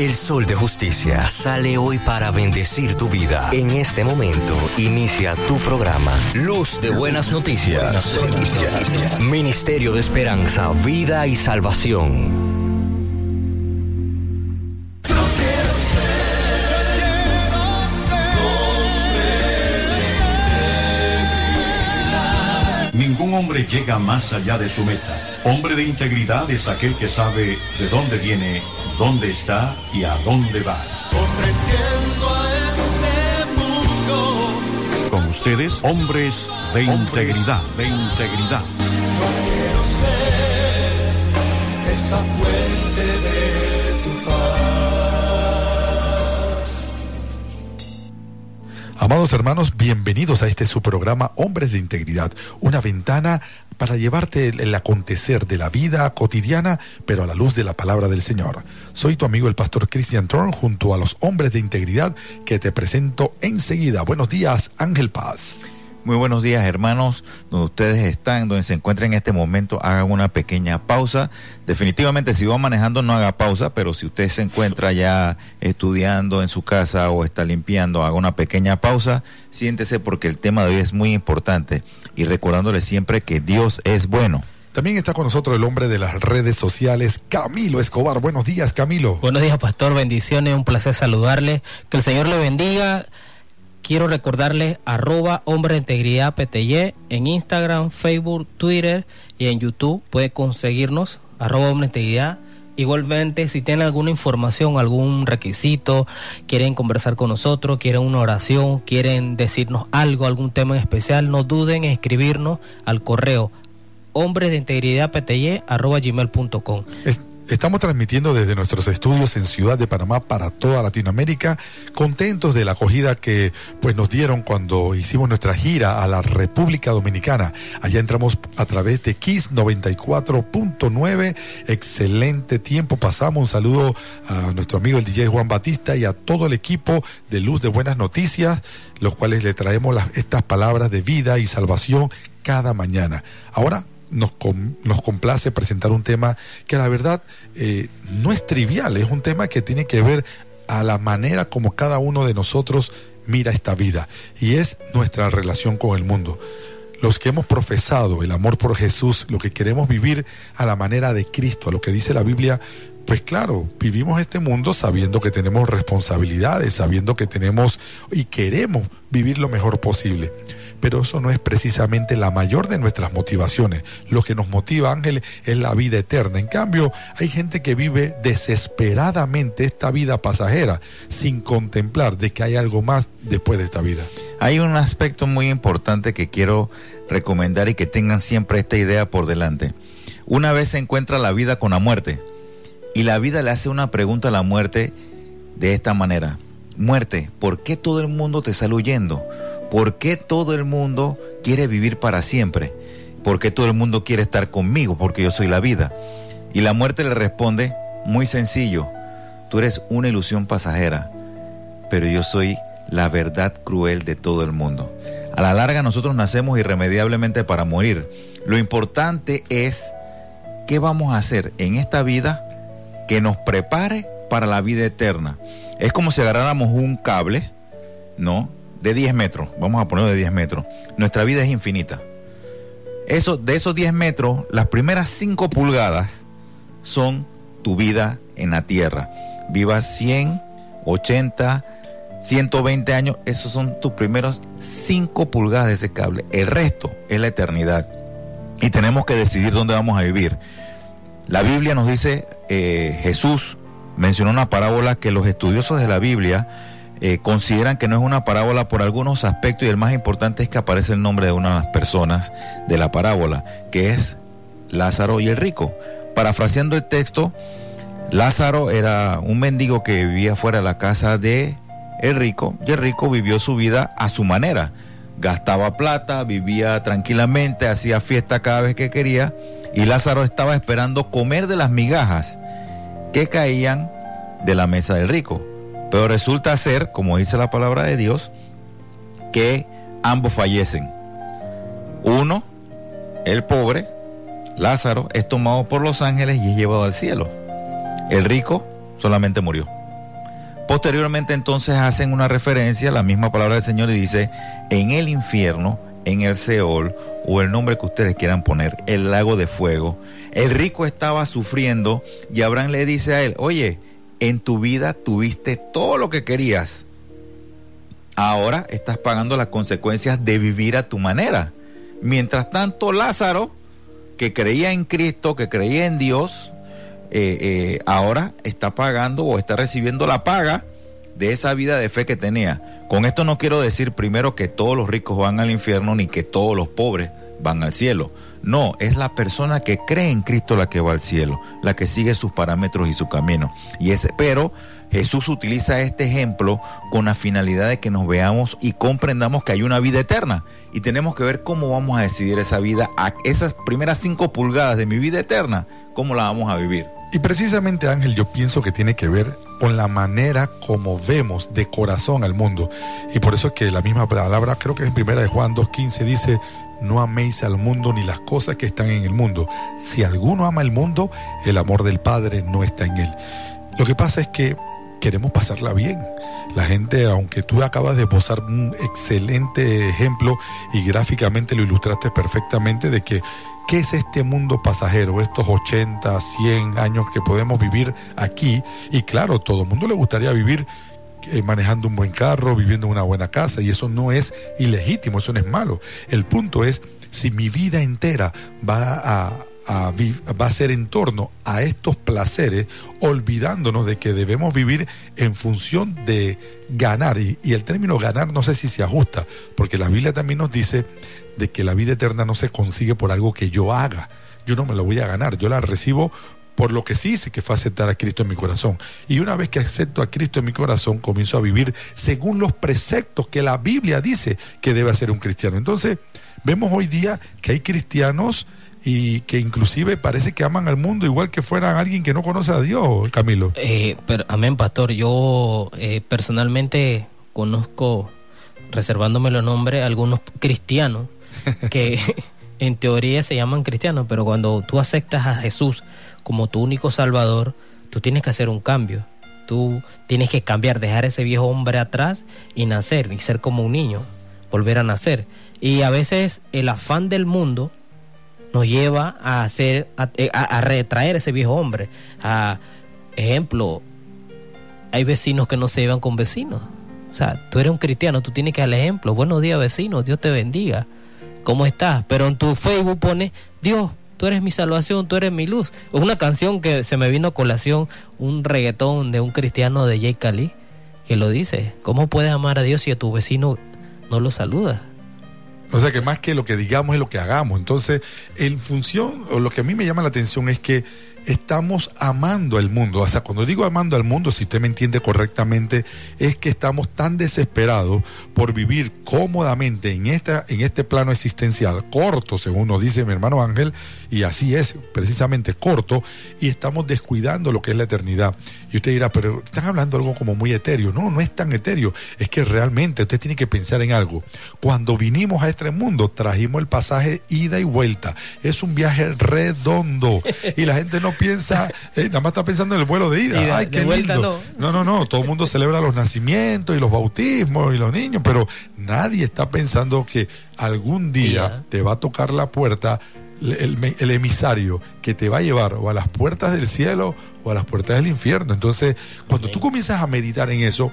El sol de justicia sale hoy para bendecir tu vida. En este momento inicia tu programa. Luz de buenas noticias. Ministerio de Esperanza, Vida y Salvación. Hombre llega más allá de su meta. Hombre de integridad es aquel que sabe de dónde viene, dónde está y a dónde va. Ofreciendo a este mundo. Con ustedes, hombres de integridad, de integridad. Quiero ser esa Amados hermanos, bienvenidos a este su programa Hombres de Integridad, una ventana para llevarte el, acontecer de la vida cotidiana, pero a la luz de la palabra del Señor. Soy tu amigo el pastor Christian Thorn junto a los hombres de integridad que te presento enseguida. Buenos días, Ángel Paz. Muy buenos días hermanos, donde ustedes están, donde se encuentran en este momento, hagan una pequeña pausa. Definitivamente si va manejando no haga pausa, pero si usted se encuentra ya estudiando en su casa o está limpiando, haga una pequeña pausa, siéntese porque el tema de hoy es muy importante y recordándole siempre que Dios es bueno. También está con nosotros el hombre de las redes sociales, Camilo Escobar. Buenos días, Camilo. Buenos días, pastor. Bendiciones. Un placer saludarle. Que el Señor le bendiga quiero recordarles arroba hombre integridad PTY en Instagram, Facebook, Twitter y en YouTube. Puede conseguirnos arroba hombre integridad. Igualmente, si tienen alguna información, algún requisito, quieren conversar con nosotros, quieren una oración, quieren decirnos algo, algún tema en especial, no duden en escribirnos al correo hombres de integridad gmail.com. Estamos transmitiendo desde nuestros estudios en Ciudad de Panamá para toda Latinoamérica, contentos de la acogida que pues nos dieron cuando hicimos nuestra gira a la República Dominicana. Allá entramos a través de Kiss 94.9. Excelente tiempo pasamos. Un saludo a nuestro amigo el DJ Juan Batista y a todo el equipo de Luz de Buenas Noticias, los cuales le traemos las, estas palabras de vida y salvación cada mañana. Ahora nos, com, nos, complace presentar un tema que la verdad eh, no es trivial, es un tema que tiene que ver a la manera como cada uno de nosotros mira esta vida y es nuestra relación con el mundo. Los que hemos profesado el amor por Jesús, lo que queremos vivir a la manera de Cristo, a lo que dice la Biblia, pues claro, vivimos este mundo sabiendo que tenemos responsabilidades, sabiendo que tenemos y queremos vivir lo mejor posible pero eso no es precisamente la mayor de nuestras motivaciones. Lo que nos motiva, Ángel, es la vida eterna. En cambio, hay gente que vive desesperadamente esta vida pasajera sin contemplar de que hay algo más después de esta vida. Hay un aspecto muy importante que quiero recomendar y que tengan siempre esta idea por delante. Una vez se encuentra la vida con la muerte y la vida le hace una pregunta a la muerte de esta manera. Muerte, ¿por qué todo el mundo te sale huyendo? ¿Por qué todo el mundo quiere vivir para siempre? ¿Por qué todo el mundo quiere estar conmigo? Porque yo soy la vida. Y la muerte le responde, muy sencillo, tú eres una ilusión pasajera, pero yo soy la verdad cruel de todo el mundo. A la larga nosotros nacemos irremediablemente para morir. Lo importante es qué vamos a hacer en esta vida que nos prepare para la vida eterna. Es como si agarráramos un cable, ¿no? De 10 metros, vamos a ponerlo de 10 metros, nuestra vida es infinita. Eso, de esos 10 metros, las primeras 5 pulgadas son tu vida en la tierra. Vivas 100, 80, 120 años, esos son tus primeros 5 pulgadas de ese cable. El resto es la eternidad. Y tenemos que decidir dónde vamos a vivir. La Biblia nos dice, eh, Jesús mencionó una parábola que los estudiosos de la Biblia eh, consideran que no es una parábola por algunos aspectos y el más importante es que aparece el nombre de una de las personas de la parábola, que es Lázaro y el rico. Parafraseando el texto, Lázaro era un mendigo que vivía fuera de la casa de el rico y el rico vivió su vida a su manera. Gastaba plata, vivía tranquilamente, hacía fiesta cada vez que quería y Lázaro estaba esperando comer de las migajas que caían de la mesa del rico. Pero resulta ser, como dice la palabra de Dios, que ambos fallecen. Uno, el pobre, Lázaro, es tomado por los ángeles y es llevado al cielo. El rico solamente murió. Posteriormente entonces hacen una referencia, la misma palabra del Señor y dice, en el infierno, en el Seol, o el nombre que ustedes quieran poner, el lago de fuego, el rico estaba sufriendo y Abraham le dice a él, oye, en tu vida tuviste todo lo que querías, ahora estás pagando las consecuencias de vivir a tu manera. Mientras tanto, Lázaro, que creía en Cristo, que creía en Dios, eh, eh, ahora está pagando o está recibiendo la paga de esa vida de fe que tenía. Con esto no quiero decir primero que todos los ricos van al infierno ni que todos los pobres van al cielo. No, es la persona que cree en Cristo la que va al cielo, la que sigue sus parámetros y su camino. Y ese, pero Jesús utiliza este ejemplo con la finalidad de que nos veamos y comprendamos que hay una vida eterna. Y tenemos que ver cómo vamos a decidir esa vida, esas primeras cinco pulgadas de mi vida eterna, cómo la vamos a vivir. Y precisamente Ángel, yo pienso que tiene que ver con la manera como vemos de corazón al mundo. Y por eso es que la misma palabra, creo que en primera de Juan 2.15 dice, no améis al mundo ni las cosas que están en el mundo. Si alguno ama el mundo, el amor del Padre no está en él. Lo que pasa es que queremos pasarla bien. La gente, aunque tú acabas de posar un excelente ejemplo y gráficamente lo ilustraste perfectamente de que ¿Qué es este mundo pasajero, estos 80, 100 años que podemos vivir aquí? Y claro, todo el mundo le gustaría vivir eh, manejando un buen carro, viviendo en una buena casa, y eso no es ilegítimo, eso no es malo. El punto es si mi vida entera va a, va a ser en torno a estos placeres, olvidándonos de que debemos vivir en función de ganar. Y, y, el término ganar no sé si se ajusta, porque la Biblia también nos dice de que la vida eterna no se consigue por algo que yo haga. Yo no me lo voy a ganar, yo la recibo por lo que sí hice, que fue aceptar a Cristo en mi corazón. Y una vez que acepto a Cristo en mi corazón, comienzo a vivir según los preceptos que la Biblia dice que debe hacer un cristiano. Entonces, vemos hoy día que hay cristianos y que inclusive parece que aman al mundo igual que fueran alguien que no conoce a Dios, Camilo. Eh, pero, amén, pastor. Yo eh, personalmente conozco, reservándome los nombres, algunos cristianos que en teoría se llaman cristianos, pero cuando tú aceptas a Jesús como tu único salvador, tú tienes que hacer un cambio. Tú tienes que cambiar, dejar ese viejo hombre atrás y nacer, y ser como un niño, volver a nacer. Y a veces el afán del mundo nos lleva a hacer, a, a retraer ese viejo hombre. A ejemplo, hay vecinos que no se llevan con vecinos. O sea, tú eres un cristiano, tú tienes que dar ejemplo. Buenos días, vecinos, Dios te bendiga. ¿Cómo estás? Pero en tu Facebook pone, Dios, tú eres mi salvación, tú eres mi luz. Es una canción que se me vino a colación, un reggaetón de un cristiano de Jay Cali, que lo dice. ¿Cómo puedes amar a Dios si a tu vecino no lo saludas? O sea que más que lo que digamos es lo que hagamos. Entonces, en función, o lo que a mí me llama la atención es que estamos amando al mundo. O sea, cuando digo amando al mundo, si usted me entiende correctamente, es que estamos tan desesperados por vivir cómodamente en, esta, en este plano existencial, corto, según nos dice mi hermano Ángel, y así es, precisamente corto, y estamos descuidando lo que es la eternidad. Y usted dirá, pero están hablando algo como muy etéreo. No, no es tan etéreo. Es que realmente usted tiene que pensar en algo. Cuando vinimos a este mundo, trajimos el pasaje ida y vuelta. Es un viaje redondo. Y la gente no piensa, eh, nada más está pensando en el vuelo de ida. Ay, qué lindo. No. no, no, Todo el mundo celebra los nacimientos y los bautismos y los niños, pero nadie está pensando que algún día te va a tocar la puerta el, emisario que te va a llevar o a las puertas del cielo o a las puertas del infierno. Entonces, cuando tú comienzas a meditar en eso,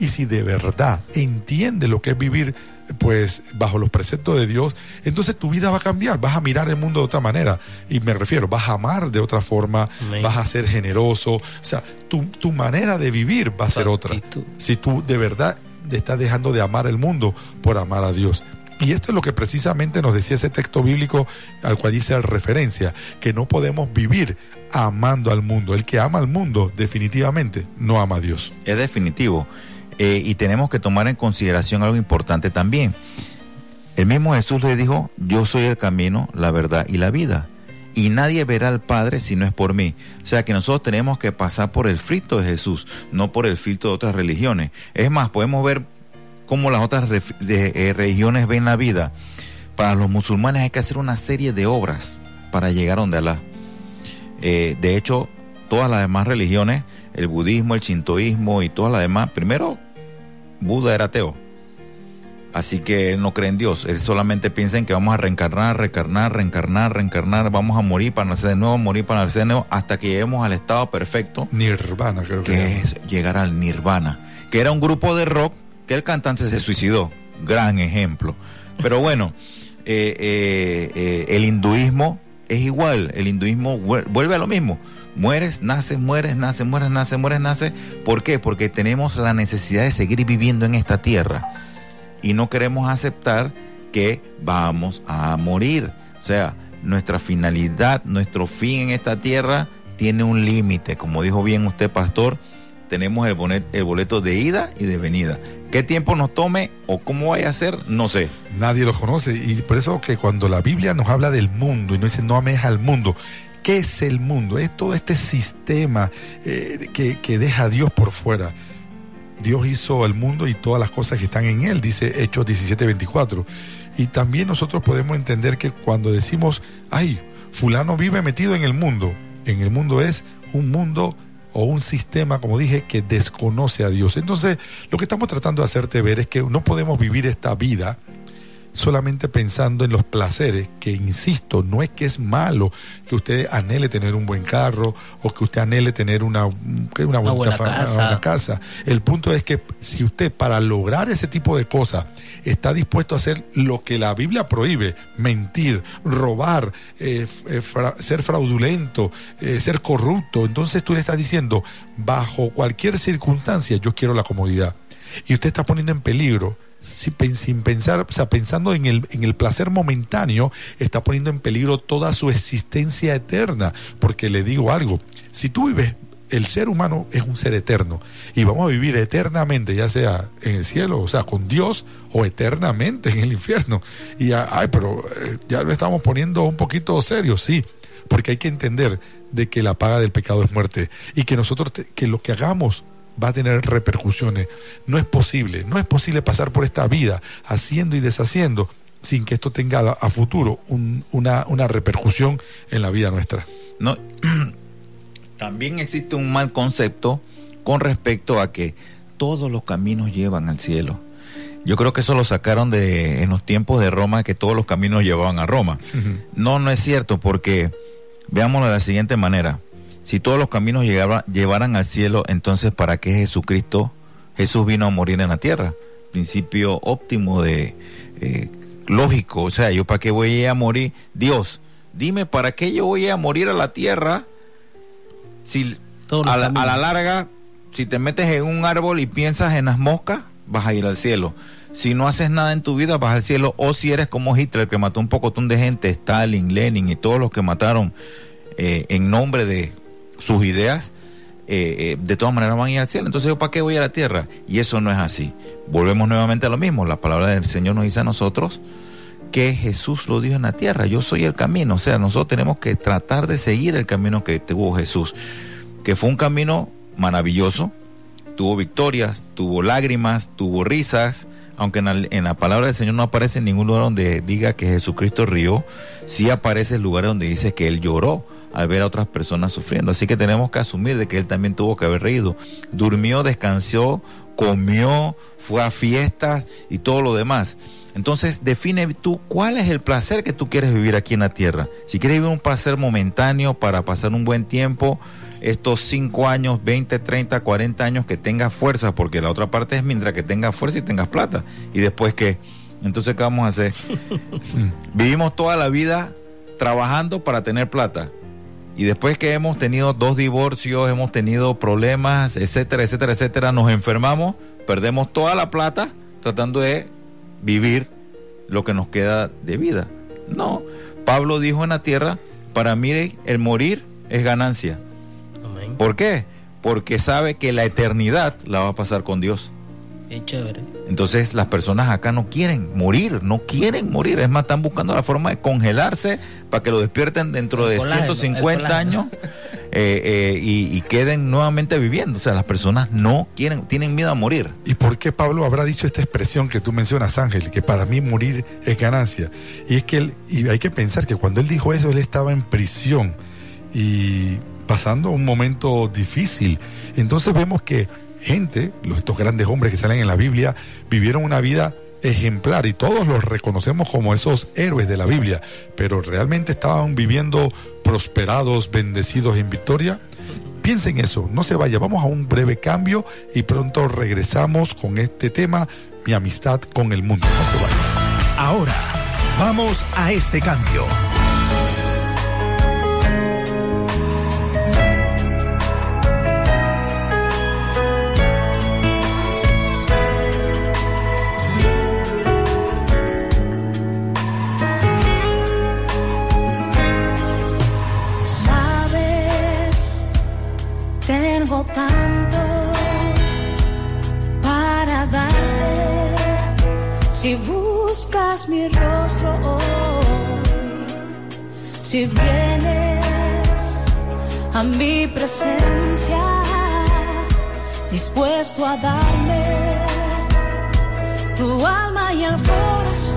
y si de verdad entiendes lo que es vivir pues bajo los preceptos de Dios, entonces tu vida va a cambiar, vas a mirar el mundo de otra manera. Y me refiero, vas a amar de otra forma, vas a ser generoso, o sea, tu, tu manera de vivir va a ser otra. Si tú de verdad estás dejando de amar el mundo por amar a Dios. Y esto es lo que precisamente nos decía ese texto bíblico al cual dice referencia, que no podemos vivir amando al mundo. El que ama al mundo definitivamente no ama a Dios. Es definitivo. Eh, y tenemos que tomar en consideración algo importante también. El mismo Jesús le dijo, yo soy el camino, la verdad y la vida. Y nadie verá al Padre si no es por mí. O sea que nosotros tenemos que pasar por el filtro de Jesús, no por el filtro de otras religiones. Es más, podemos ver cómo las otras de, eh, religiones ven la vida. Para los musulmanes hay que hacer una serie de obras para llegar a donde Alá. Eh, de hecho, todas las demás religiones, el budismo, el shintoísmo y todas las demás, primero, Buda era ateo. Así que él no cree en Dios, él solamente piensa en que vamos a reencarnar, reencarnar, reencarnar, reencarnar, vamos a morir para nacer de nuevo, morir para nacer de nuevo, hasta que lleguemos al estado perfecto, Nirvana, creo que, que es llegar al nirvana, que era un grupo de rock que el cantante se suicidó, gran ejemplo. Pero bueno, eh, eh, eh, el hinduismo es igual, el hinduismo vuel- vuelve a lo mismo. Mueres, naces, mueres, naces, mueres, naces, mueres, naces. ¿Por qué? Porque tenemos la necesidad de seguir viviendo en esta tierra y no queremos aceptar que vamos a morir. O sea, nuestra finalidad, nuestro fin en esta tierra tiene un límite. Como dijo bien usted, pastor, tenemos el el boleto de ida y de venida. ¿Qué tiempo nos tome o cómo vaya a ser? No sé. Nadie lo conoce. Y por eso que cuando la Biblia nos habla del mundo y nos dice no ames al mundo, ¿qué es el mundo? Es todo este sistema eh, que, que deja a Dios por fuera. Dios hizo el mundo y todas las cosas que están en él, dice Hechos 17:24. Y también nosotros podemos entender que cuando decimos, ay, fulano vive metido en el mundo, en el mundo es un mundo o un sistema, como dije, que desconoce a Dios. Entonces, lo que estamos tratando de hacerte ver es que no podemos vivir esta vida solamente pensando en los placeres, que insisto, no es que es malo que usted anhele tener un buen carro o que usted anhele tener una, una, Una buena casa. una casa. El punto es que si usted para lograr ese tipo de cosas está dispuesto a hacer lo que la Biblia prohíbe, mentir, robar, eh, eh, ser fraudulento, eh, ser corrupto, entonces tú le estás diciendo, bajo cualquier circunstancia yo quiero la comodidad. Y usted está poniendo en peligro sin pensar, o sea, pensando en el, en el placer momentáneo, está poniendo en peligro toda su existencia eterna. Porque le digo algo, si tú vives, el ser humano es un ser eterno y vamos a vivir eternamente, ya sea en el cielo, o sea, con Dios, o eternamente en el infierno. Y, ya, ay, pero eh, ya lo estamos poniendo un poquito serio, sí, porque hay que entender de que la paga del pecado es muerte y que nosotros, que lo que hagamos va a tener repercusiones. No es posible, no es posible pasar por esta vida haciendo y deshaciendo sin que esto tenga a, futuro un- una, una repercusión en la vida nuestra. No, también existe un mal concepto con respecto a que todos los caminos llevan al cielo. Yo creo que eso lo sacaron de en los tiempos de Roma que todos los caminos llevaban a Roma. No, no es cierto porque veámoslo de la siguiente manera. Si todos los caminos llegaba- llevaran al cielo, entonces ¿para qué Jesucristo, Jesús vino a morir en la tierra? Principio óptimo de eh, lógico, o sea, yo para qué voy a ir a morir, Dios, dime para qué yo voy a morir a la tierra si a la, a la larga, si te metes en un árbol y piensas en las moscas, vas a ir al cielo. Si no haces nada en tu vida, vas al cielo. O si eres como Hitler, que mató un pocotón de gente, Stalin, Lenin y todos los que mataron eh, en nombre de sus ideas, eh, eh, de todas maneras van a ir al cielo. Entonces, ¿yo para qué voy a la tierra? Y eso no es así. Volvemos nuevamente a lo mismo. La palabra del Señor nos dice a nosotros que Jesús lo dijo en la tierra. Yo soy el camino. O sea, nosotros tenemos que tratar de seguir el camino que tuvo Jesús. Que fue un camino maravilloso. Tuvo victorias, tuvo lágrimas, tuvo risas. Aunque en la, palabra del Señor no aparece en ningún lugar donde diga que Jesucristo rió, sí aparece el lugar donde dice que Él lloró al ver a otras personas sufriendo. Así que tenemos que asumir de que Él también tuvo que haber reído. Durmió, descansó, comió, fue a fiestas y todo lo demás. Entonces, define tú cuál es el placer que tú quieres vivir aquí en la tierra. Si quieres vivir un placer momentáneo para pasar un buen tiempo, estos 5 años, 20, 30, 40 años que tengas fuerza, porque la otra parte es mientras que tengas fuerza y tengas plata. Y después que, entonces, ¿qué vamos a hacer? Vivimos toda la vida trabajando para tener plata. Y después que hemos tenido dos divorcios, hemos tenido problemas, etcétera, etcétera, etcétera, nos enfermamos, perdemos toda la plata tratando de vivir lo que nos queda de vida. No, Pablo dijo en la tierra, para mí el morir es ganancia. ¿Por qué? Porque sabe que la eternidad la va a pasar con Dios. Bien chévere. Entonces las personas acá no quieren morir, no quieren morir. Es más, están buscando la forma de congelarse para que lo despierten dentro El de colágeno, 150 el colágeno. años eh, eh, y, y queden nuevamente viviendo. O sea, las personas no quieren, tienen miedo a morir. ¿Y por qué Pablo habrá dicho esta expresión que tú mencionas, Ángel, que para mí morir es ganancia? Y es que él, y hay que pensar que cuando él dijo eso, él estaba en prisión. Y pasando un momento difícil. Entonces vemos que gente, estos grandes hombres que salen en la Biblia, vivieron una vida ejemplar y todos los reconocemos como esos héroes de la Biblia, pero realmente estaban viviendo prosperados, bendecidos en victoria. Piensen eso, no se vaya, vamos a un breve cambio y pronto regresamos con este tema, mi amistad con el mundo. Ahora, vamos a este cambio. Tanto para darte. Si buscas mi rostro hoy, si vienes a mi presencia, dispuesto a darme tu alma y el corazón,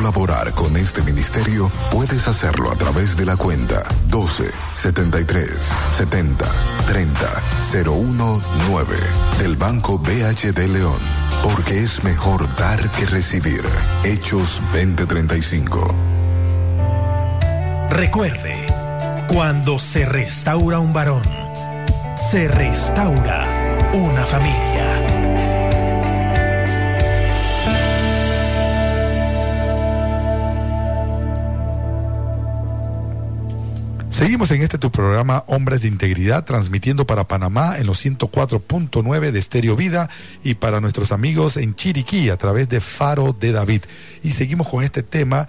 colaborar con este ministerio, puedes hacerlo a través de la cuenta 12 73 70 30 019 del Banco BHD León. Porque es mejor dar que recibir. Hechos 2035. Recuerde, cuando se restaura un varón, se restaura una familia. Seguimos en este tu programa Hombres de Integridad, transmitiendo para Panamá en los 104.9 de Estéreo Vida y para nuestros amigos en Chiriquí a través de Faro de David. Y seguimos con este tema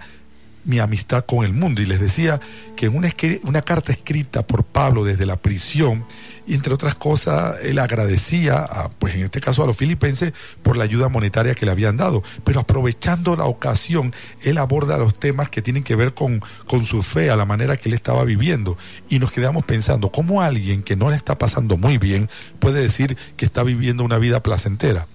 mi amistad con el mundo. Y les decía que en una, una carta escrita por Pablo desde la prisión, entre otras cosas, él agradecía, a, pues en este caso a los filipenses, por la ayuda monetaria que le habían dado. Pero aprovechando la ocasión, él aborda los temas que tienen que ver con, con su fe, a la manera que él estaba viviendo. Y nos quedamos pensando, ¿cómo alguien que no le está pasando muy bien puede decir que está viviendo una vida placentera?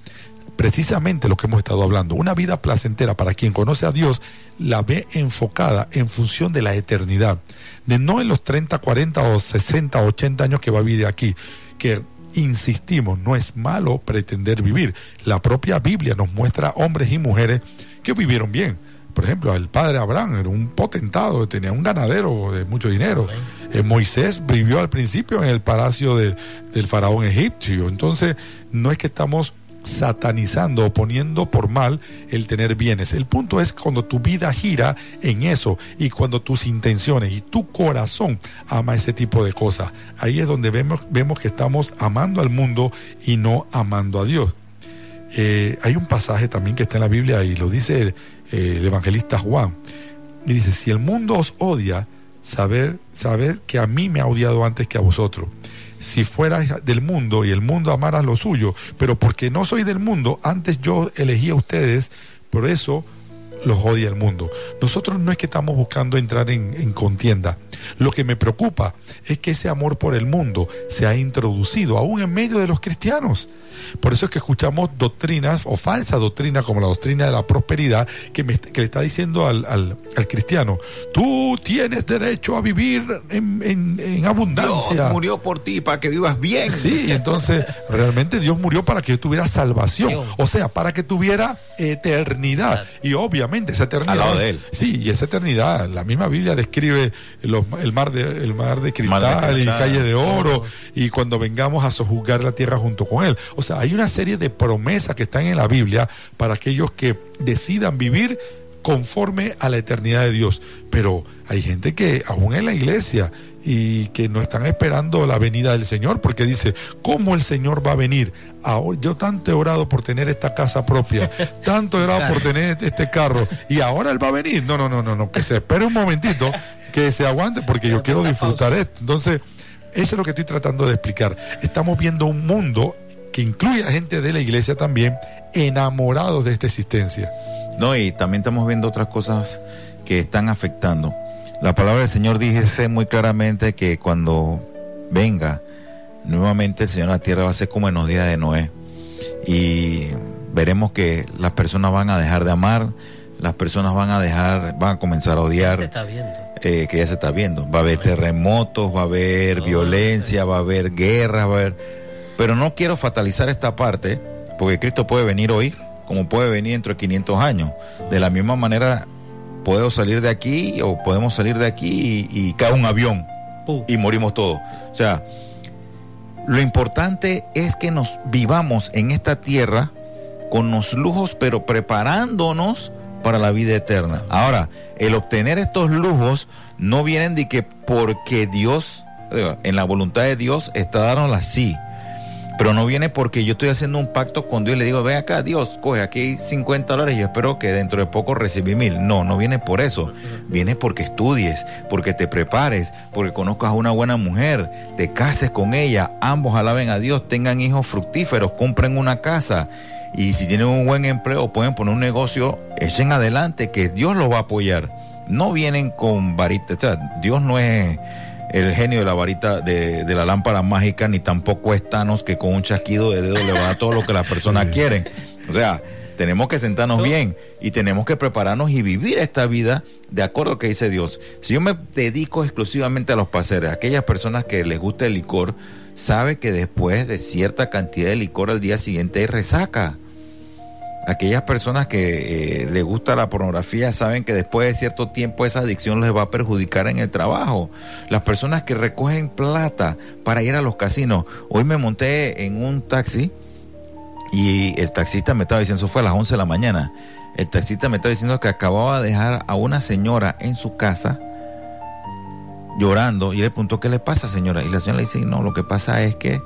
Precisamente lo que hemos estado hablando. Una vida placentera para quien conoce a Dios la ve enfocada en función de la eternidad, de no en los 30, 40 o 60, 80 años que va a vivir aquí, que insistimos, no es malo pretender vivir. La propia Biblia nos muestra hombres y mujeres que vivieron bien. Por ejemplo, el padre Abraham era un potentado, tenía un ganadero de mucho dinero. Eh, Moisés vivió al principio en el palacio de- del faraón egipcio. Entonces, no es que estamos satanizando o poniendo por mal el tener bienes. El punto es cuando tu vida gira en eso y cuando tus intenciones y tu corazón ama ese tipo de cosas. Ahí es donde vemos, vemos que estamos amando al mundo y no amando a Dios. Eh, hay un pasaje también que está en la Biblia y lo dice eh, el evangelista Juan. Y dice, si el mundo os odia, saber, saber que a mí me ha odiado antes que a vosotros. Si fuerais del mundo y el mundo amara lo suyo, pero porque no soy del mundo, antes yo elegí a ustedes, por eso los odia el mundo. Nosotros no es que estamos buscando entrar en, en contienda. Lo que me preocupa es que ese amor por el mundo se ha introducido aún en medio de los cristianos. Por eso es que escuchamos doctrinas o falsas doctrinas como la doctrina de la prosperidad que, me- que le está diciendo al, al- al cristiano, tú tienes derecho a vivir en, en- en abundancia. Dios murió por ti para que vivas bien. Sí, entonces realmente Dios murió para que tuviera salvación, o sea, para que tuviera eternidad. Y obviamente esa eternidad. Al lado de él. Sí, y esa eternidad, la misma Biblia describe los- el mar de el mar de cristal, y cristal. calle de oro y cuando vengamos a sojuzgar la tierra junto con él. O sea, hay una serie de promesas que están en la Biblia para aquellos que decidan vivir conforme a la eternidad de Dios. Pero hay gente que aún en la iglesia y que no están esperando la venida del Señor porque dice, ¿cómo el Señor va a venir? Ahora, yo tanto he orado por tener esta casa propia, tanto he orado por tener este carro y ahora Él va a venir. No, no, no, no, no, que se espere un momentito, que se aguante porque yo quiero disfrutar esto. Entonces, eso es lo que estoy tratando de explicar. Estamos viendo un mundo que incluye a gente de la iglesia también enamorados de esta existencia. No, y también estamos viendo otras cosas que están afectando. La palabra del Señor dice muy claramente que cuando venga nuevamente el Señor a la tierra va a ser como en los días de Noé. Y veremos que las personas van a dejar de amar, las personas van a dejar, van a comenzar a odiar. Se está viendo. eh, que ya se está viendo. Va a haber terremotos, va a haber violencia, va a haber guerra, va a haber... Pero no quiero fatalizar esta parte, porque Cristo puede venir hoy, como puede venir dentro de 500 años. De la misma manera, puedo salir de aquí o podemos salir de aquí y, y cae un avión y morimos todos. O sea, lo importante es que nos vivamos en esta tierra con los lujos, pero preparándonos para la vida eterna. Ahora, el obtener estos lujos no vienen de que porque Dios, eh, en la voluntad de Dios, está dándolas así. Pero no viene porque yo estoy haciendo un pacto con Dios y le digo, ven acá, Dios, coge aquí hay 50 dólares y yo espero que dentro de poco recibí mil. No, no viene por eso. Viene porque estudies, porque te prepares, porque conozcas a una buena mujer, te cases con ella, ambos alaben a Dios, tengan hijos fructíferos, compren una casa. Y si tienen un buen empleo, pueden poner un negocio, echen adelante, que Dios los va a apoyar. No vienen con varita, o sea, Dios no es el genio de la varita de, de la lámpara mágica, ni tampoco es Thanos que con un chasquido de dedo le va a todo lo que las personas quieren. O sea, tenemos que sentarnos bien y tenemos que prepararnos y vivir esta vida de acuerdo a lo que dice Dios. Si yo me dedico exclusivamente a los paseres, aquellas personas que les gusta el licor, sabe que después de cierta cantidad de licor al día siguiente hay resaca. Aquellas personas que eh, les gusta la pornografía saben que después de cierto tiempo esa adicción les va a perjudicar en el trabajo. Las personas que recogen plata para ir a los casinos. Hoy me monté en un taxi y el taxista me estaba diciendo, eso fue a las 11 de la mañana, el taxista me estaba diciendo que acababa de dejar a una señora en su casa llorando y le preguntó, ¿qué le pasa, señora? Y la señora le dice, no, lo que pasa es que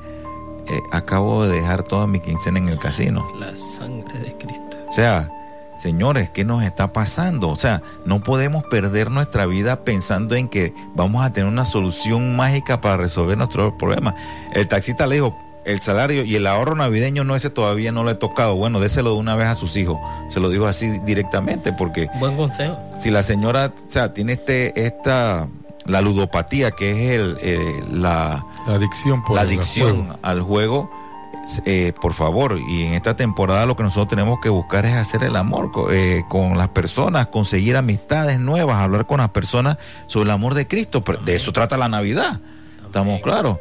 eh, acabo de dejar toda mi quincena en el casino. La sangre de Cristo. O sea, señores, ¿qué nos está pasando? O sea, no podemos perder nuestra vida pensando en que vamos a tener una solución mágica para resolver nuestros problemas. El taxista le dijo, el salario y el ahorro navideño no ese todavía no lo he tocado. Bueno, déselo de una vez a sus hijos. Se lo dijo así directamente porque Buen consejo. si la señora, o sea, tiene este esta la ludopatía que es el eh, la La adicción por la adicción juego. al juego, eh, por favor, y en esta temporada lo que nosotros tenemos que buscar es hacer el amor co- eh, con las personas, conseguir amistades nuevas, hablar con las personas sobre el amor de Cristo. De eso trata la Navidad, estamos claros.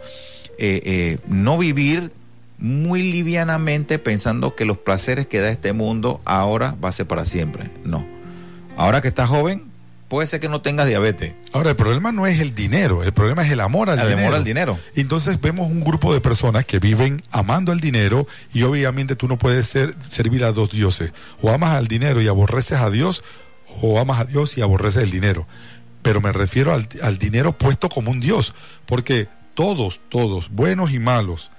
Eh, eh, no vivir muy livianamente pensando que los placeres que da este mundo ahora va a ser para siempre. No. Ahora que estás joven, puede ser que no tengas diabetes. Ahora, el problema no es el dinero, el problema es el amor al El dinero. amor al dinero. Entonces vemos un grupo de personas que viven amando el dinero y obviamente tú no puedes ser, servir a dos dioses. O amas al dinero y aborreces a Dios o amas a Dios y aborreces el dinero. Pero me refiero al, al dinero puesto como un Dios, porque todos, todos, buenos y malos,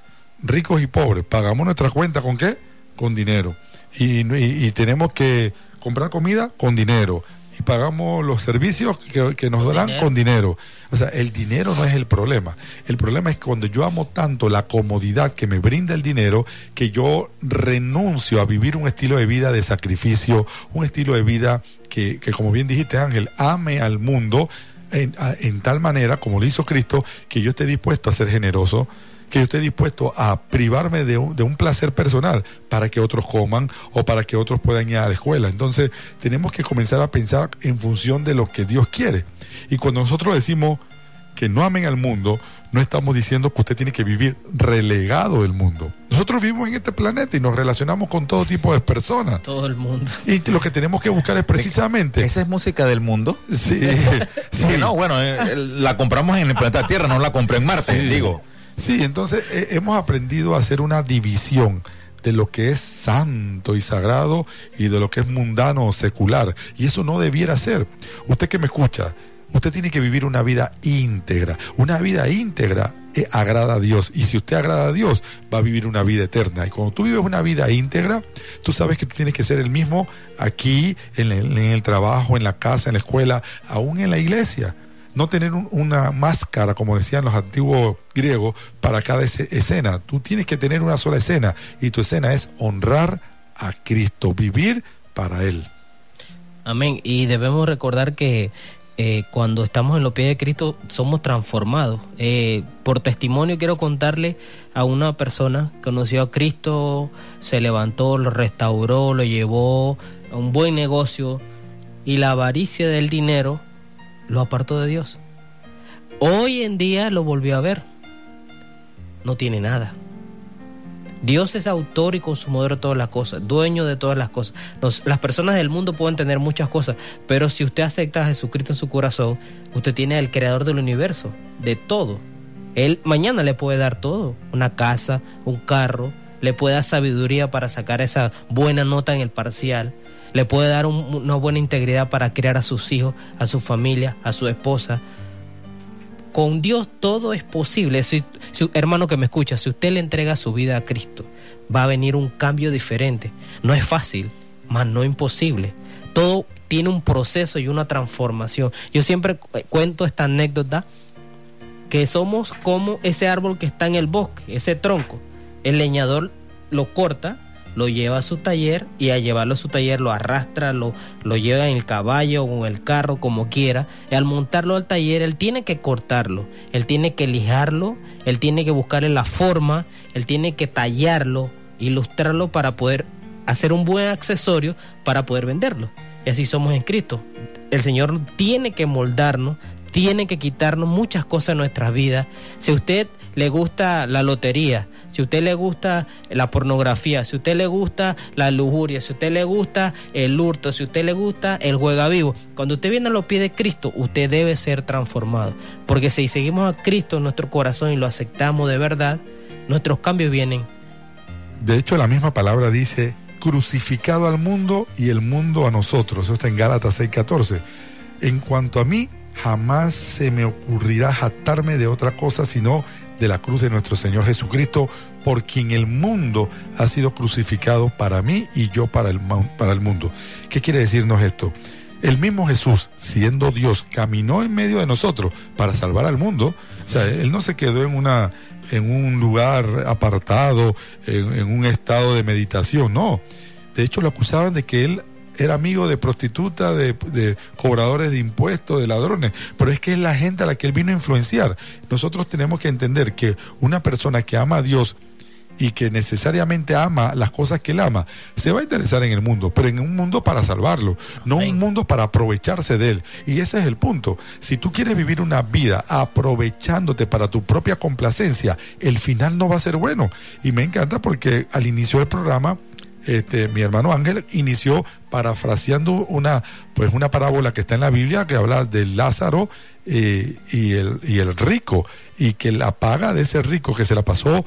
ricos y pobres, pagamos nuestra cuenta con qué? Con dinero. Y, y- y tenemos que comprar comida con dinero. Y pagamos los servicios que, que nos darán dinero. con dinero. O sea, el dinero no es el problema. El problema es cuando yo amo tanto la comodidad que me brinda el dinero, que yo renuncio a vivir un estilo de vida de sacrificio, un estilo de vida que, que como bien dijiste Ángel, ame al mundo en, en tal manera, como lo hizo Cristo, que yo esté dispuesto a ser generoso, que yo esté dispuesto a privarme de un, de un placer personal para que otros coman o para que otros puedan ir a la escuela. Entonces tenemos que comenzar a pensar en función de lo que Dios quiere. Y cuando nosotros decimos que no amen al mundo, no estamos diciendo que usted tiene que vivir relegado del mundo. Nosotros vivimos en este planeta y nos relacionamos con todo tipo de personas. Todo el mundo. Y lo que tenemos que buscar es precisamente... ¿Esa es música del mundo? Sí, sí. Sí, no, bueno, eh, la compramos en el planeta Tierra, no la compré en Marte, Sí. digo. Sí, entonces eh, hemos aprendido a hacer una división de lo que es santo y sagrado y de lo que es mundano o secular. Y eso no debiera ser. Usted que me escucha, usted tiene que vivir una vida íntegra. Una vida íntegra eh, agrada a Dios. Y si usted agrada a Dios, va a vivir una vida eterna. Y cuando tú vives una vida íntegra, tú sabes que tú tienes que ser el mismo aquí, en el, en el trabajo, en la casa, en la escuela, aún en la iglesia no tener un- una máscara, como decían los antiguos griegos, para cada escena. Tú tienes que tener una sola escena y tu escena es honrar a Cristo, vivir para Él. Amén. Y debemos recordar que eh, cuando estamos en los pies de Cristo somos transformados. Eh, por testimonio quiero contarle a una persona que conoció a Cristo, se levantó, lo restauró, lo llevó a un buen negocio y la avaricia del dinero lo apartó de Dios. Hoy en día lo volvió a ver. No tiene nada. Dios es autor y consumador de todas las cosas, dueño de todas las cosas. Las personas del mundo pueden tener muchas cosas, pero si usted acepta a Jesucristo en su corazón, usted tiene al creador del universo, de todo. Él mañana le puede dar todo, una casa, un carro, le puede dar sabiduría para sacar esa buena nota en el parcial, le puede dar un- una buena integridad para criar a sus hijos, a su familia, a su esposa, con Dios todo es posible. Si, si- hermano que me escucha, si usted le entrega su vida a Cristo, va a venir un cambio diferente. No es fácil, mas no imposible. Todo tiene un proceso y una transformación. Yo siempre cu- cuento esta anécdota que somos como ese árbol que está en el bosque, ese tronco. El leñador lo corta, lo lleva a su taller y al llevarlo a su taller lo arrastra, lo, lo lleva en el caballo o en el carro, como quiera. Y al montarlo al taller, él tiene que cortarlo, él tiene que lijarlo, él tiene que buscarle la forma, él tiene que tallarlo, ilustrarlo para poder hacer un buen accesorio para poder venderlo. Y así somos en Cristo. El Señor tiene que moldarnos, tiene que quitarnos muchas cosas en nuestras vidas. Si a usted le gusta la lotería, si a usted le gusta la pornografía, si a usted le gusta la lujuria, si a usted le gusta el hurto, si a usted le gusta el juega vivo, cuando usted viene a los pies de Cristo, usted debe ser transformado. Porque si seguimos a Cristo en nuestro corazón y lo aceptamos de verdad, nuestros cambios vienen. De hecho, la misma palabra dice crucificado al mundo y el mundo a nosotros. Eso está en Gálatas 6:14. En cuanto a mí, jamás se me ocurrirá jactarme de otra cosa sino de la cruz de nuestro Señor Jesucristo, por quien el mundo ha sido crucificado para mí y yo para el, para el mundo. ¿Qué quiere decirnos esto? El mismo Jesús, siendo Dios, caminó en medio de nosotros para salvar al mundo. O sea, Él no se quedó en una en un lugar apartado, en, en un estado de meditación, no. De hecho, lo acusaban de que él era amigo de prostitutas, de, de cobradores de impuestos, de ladrones, pero es que es la gente a la que él vino a influenciar. Nosotros tenemos que entender que una persona que ama a Dios y que necesariamente ama las cosas que él ama, se va a interesar en el mundo, pero en un mundo para salvarlo, no un mundo para aprovecharse de él. Y ese es el punto. Si tú quieres vivir una vida aprovechándote para tu propia complacencia, el final no va a ser bueno. Y me encanta porque al inicio del programa, este, mi hermano Ángel inició parafraseando una, pues una parábola que está en la Biblia que habla de Lázaro eh, y, el, y el rico, y que la paga de ese rico que se la pasó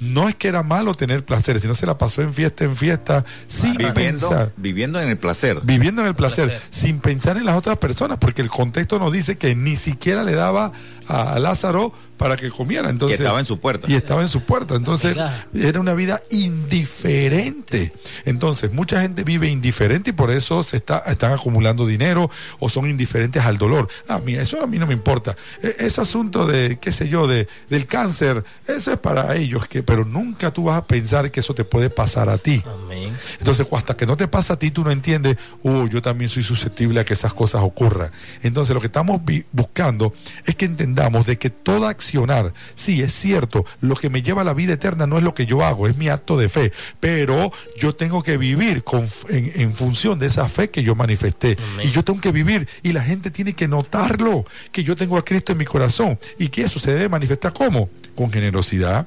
no es que era malo tener placeres, sino se la pasó en fiesta en fiesta sin viviendo, pensar. viviendo en el placer. Viviendo en el placer, placer. sin pensar en las otras personas, porque el contexto nos dice que ni siquiera le daba a, a Lázaro para que comiera. Entonces, que estaba en su puerta. y estaba en su puerta. Entonces, era una vida indiferente. Entonces, mucha gente vive indiferente y por eso se está, están acumulando dinero o son indiferentes al dolor. Ah, mira, eso a mí no me importa. E- ese asunto de, qué sé yo, de, del cáncer, eso es para ellos, que, pero nunca tú vas a pensar que eso te puede pasar a ti. Amén. Entonces, hasta que no te pasa a ti, tú no entiendes, uh, yo también soy susceptible a que esas cosas ocurran. Entonces, lo que estamos buscando es que entendamos de que todo accionar, sí, es cierto, lo que me lleva a la vida eterna no es lo que yo hago, es mi acto de fe, pero yo tengo que vivir con, en, en función de esa fe que yo manifesté. Amén. Y yo tengo que vivir, y la gente tiene que notarlo, que yo tengo a Cristo en mi corazón, y que eso se debe manifestar como? Con generosidad,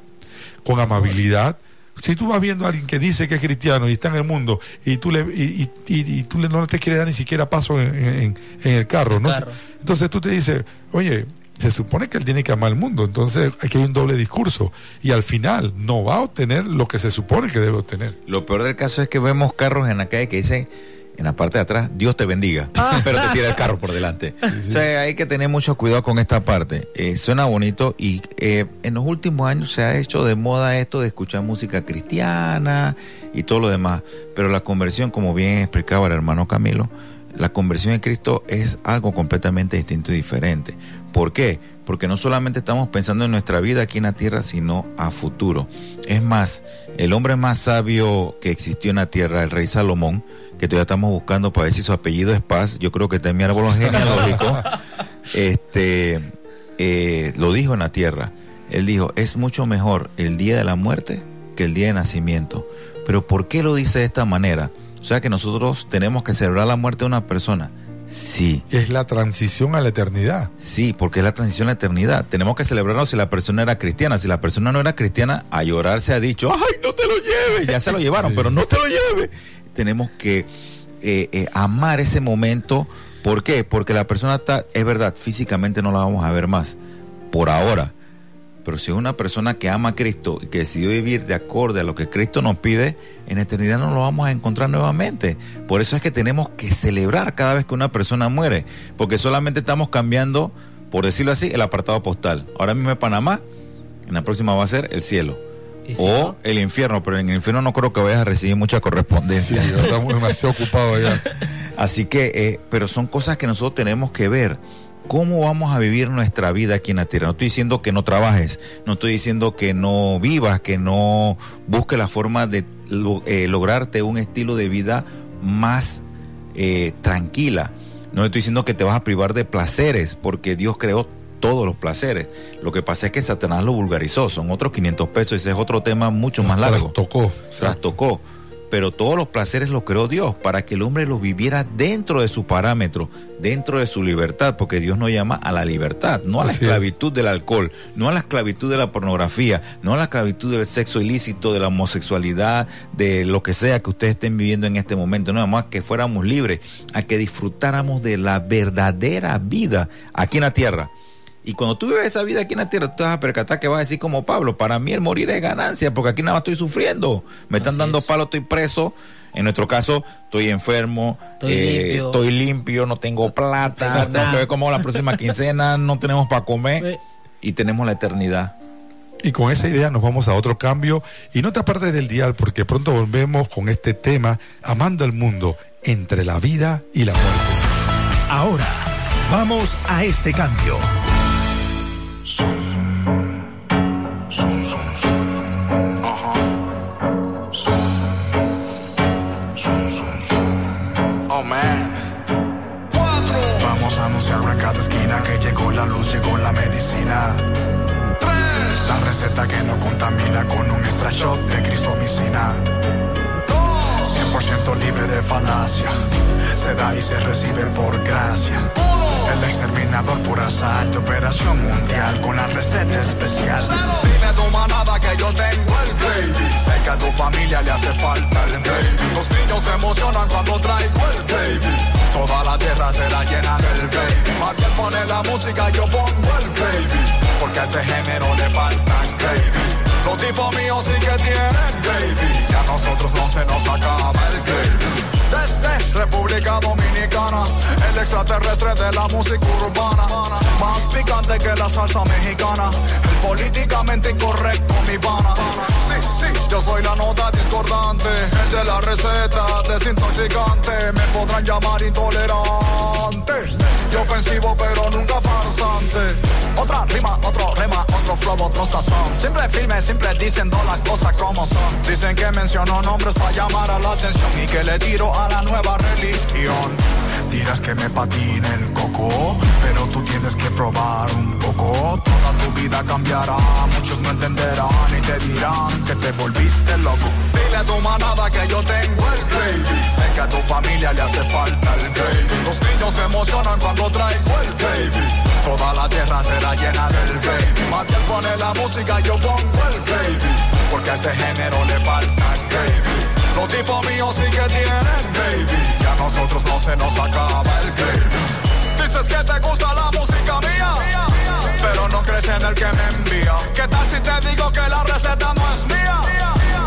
con amabilidad. Si tú vas viendo a alguien que dice que es cristiano y está en el mundo y tú le y, y- y- y tú le, no te quieres dar ni siquiera paso en, en- en el carro, ¿no? Carro. Entonces tú te dices, oye, se supone que él tiene que amar el mundo, entonces aquí hay un doble discurso y al final no va a obtener lo que se supone que debe obtener. Lo peor del caso es que vemos carros en la calle que dicen en la parte de atrás, Dios te bendiga, pero te tira el carro por delante. O sea, hay que tener mucho cuidado con esta parte. Eh, suena bonito y eh, en los últimos años se ha hecho de moda esto de escuchar música cristiana y todo lo demás, pero la conversión, como bien explicaba el hermano Camilo, la conversión en Cristo es algo completamente distinto y diferente. ¿Por qué? Porque no solamente estamos pensando en nuestra vida aquí en la tierra, sino a futuro. Es más, el hombre más sabio que existió en la tierra, el rey Salomón, que todavía estamos buscando para ver si su apellido es Paz, yo creo que está en mi árbol genealógico, este, eh, lo dijo en la tierra. Él dijo, es mucho mejor el día de la muerte que el día de nacimiento. Pero ¿por qué lo dice de esta manera? O sea que nosotros tenemos que celebrar la muerte de una persona. Sí, Es la transición a la eternidad. sí, porque es la transición a la eternidad. Tenemos que celebrarlo si la persona era cristiana. Si la persona no era cristiana, a llorar se ha dicho, ay, no te lo lleves. Ya se lo llevaron, Sí. pero no te lo lleves. Tenemos que eh, eh, amar ese momento. ¿Por qué? Porque la persona está, es verdad, físicamente no la vamos a ver más. Por ahora. Pero si es una persona que ama a Cristo y que decidió vivir de acorde a lo que Cristo nos pide, en eternidad no lo vamos a encontrar nuevamente. Por eso es que tenemos que celebrar cada vez que una persona muere, porque solamente estamos cambiando, por decirlo así, el apartado postal. Ahora mismo es Panamá, en la próxima va a ser el cielo. ¿Y si O no? el infierno, pero en el infierno no creo que vayas a recibir mucha Sí, correspondencia. yo estamos demasiado ocupados allá. Así que, eh, pero son cosas que nosotros tenemos que ver. ¿Cómo vamos a vivir nuestra vida aquí en la tierra? No estoy diciendo que no trabajes, no estoy diciendo que no vivas, que no busques la forma de eh, lograrte un estilo de vida más eh, tranquila. No estoy diciendo que te vas a privar de placeres, porque Dios creó todos los placeres. Lo que pasa es que Satanás lo vulgarizó, son otros 500 pesos, ese es otro tema mucho más largo Tocó. trastocó. Pero todos los placeres los creó Dios para que el hombre los viviera dentro de su parámetro, dentro de su libertad, porque Dios nos llama a la libertad, no a la Así es. esclavitud del alcohol, no a la esclavitud de la pornografía, no a la esclavitud del sexo ilícito, de la homosexualidad, de lo que sea que ustedes estén viviendo en este momento, no, más que fuéramos libres, a que disfrutáramos de la verdadera vida aquí en la tierra. Y cuando tú vives esa vida aquí en la tierra, tú te vas a percatar que vas a decir como Pablo, para mí el morir es ganancia, porque aquí nada más estoy sufriendo. Me están Así dando es. palo, estoy preso, En nuestro caso, estoy enfermo, Estoy eh, limpio. estoy limpio, no tengo plata, tengo tengo que ver cómo la próxima quincena, no tenemos para comer Eh. y tenemos la eternidad. Y con esa idea nos vamos a otro cambio y no te apartes del dial porque pronto volvemos con este tema Amando al mundo entre la vida y la muerte. Ahora, vamos a este cambio. Se da y se recibe por gracia. El exterminador por asalto, operación mundial con la receta especial. Dile tu manada que yo tengo el gravy. Sé que a tu familia le hace falta el gravy. Los niños se emocionan cuando traigo el gravy. Toda la tierra será llena del gravy. Matiel pone la música, yo pongo el gravy. Porque a este género le falta gravy. Los tipos míos sí que tienen gravy. Y a nosotros no se nos acaba el gravy. Desde República Dominicana, el extraterrestre de la música urbana. Más picante que la salsa mexicana. El políticamente incorrecto, mi pana. Sí, sí, yo soy la nota discordante. El de la receta desintoxicante. Me podrán llamar intolerante. Y ofensivo, pero nunca farsante. Otra rima, otro rema, otro flow, otro sazón. Siempre firme, siempre diciendo las cosas como son. Dicen que menciono nombres para llamar a la atención y que le tiro a la nueva religión. Dirás que me patina el coco, pero tú tienes que probar un poco. Toda tu vida cambiará, muchos no entenderán y te dirán que te volviste loco. Dile tu manada que yo tengo el. Sé que a tu familia le hace falta el gravy. Los niños se emocionan cuando traigo el gravy. Toda la tierra será llena del gravy. Matiel pone la música, yo pongo el gravy. Porque a este género le falta el gravy. Los tipos míos sí que tienen gravy. Y a nosotros no se nos acaba el gravy. Dices que te gusta la música mía, pero no crees en el que me envía. ¿Qué tal si te digo que la receta no es mía?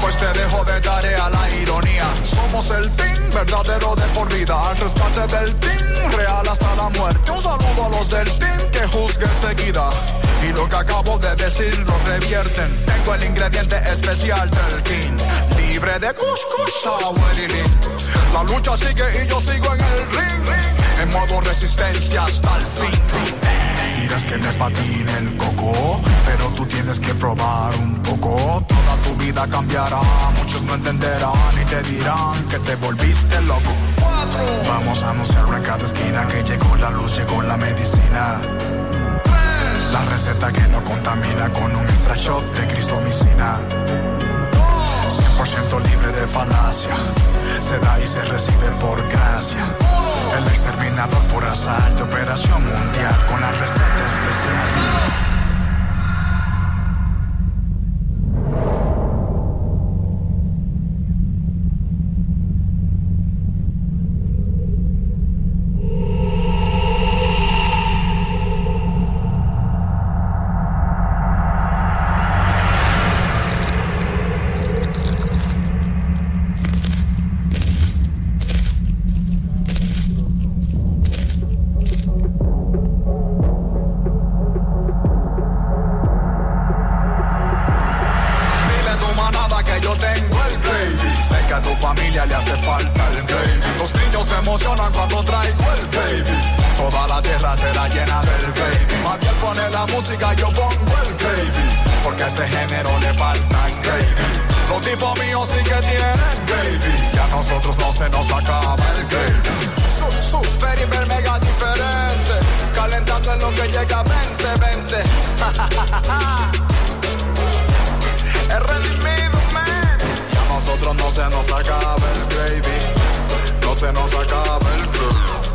Pues te dejo de tarea la ironía. Somos el team verdadero de por vida. Al rescate del team real hasta la muerte. Un saludo a los del team que juzguen seguida. Y lo que acabo de decir lo revierten. Tengo el ingrediente especial del team. Libre de cuscus, sour. La lucha sigue y yo sigo en el ring. En modo resistencia hasta el fin. Dirás que me patine el coco, pero tú tienes que probar un poco. Toda tu vida cambiará, muchos no entenderán y te dirán que te volviste loco. Vamos a anunciarlo en cada esquina que llegó la luz, llegó la medicina. La receta que no contamina con un extra shot de cristomicina. 100% libre de falacia. Se da y se recibe por gracia. El exterminador por asalto, operación mundial con la receta especial. Yo pongo el gravy. Porque a este género le falta el gravy. Los tipos míos sí que tienen gravy. Y a nosotros no se nos acaba el gravy. Su- Super, hiper, mega diferente. Calentando en lo que llega 2020. Es redimido, man. Y a nosotros no se nos acaba el gravy. No se nos acaba el gravy.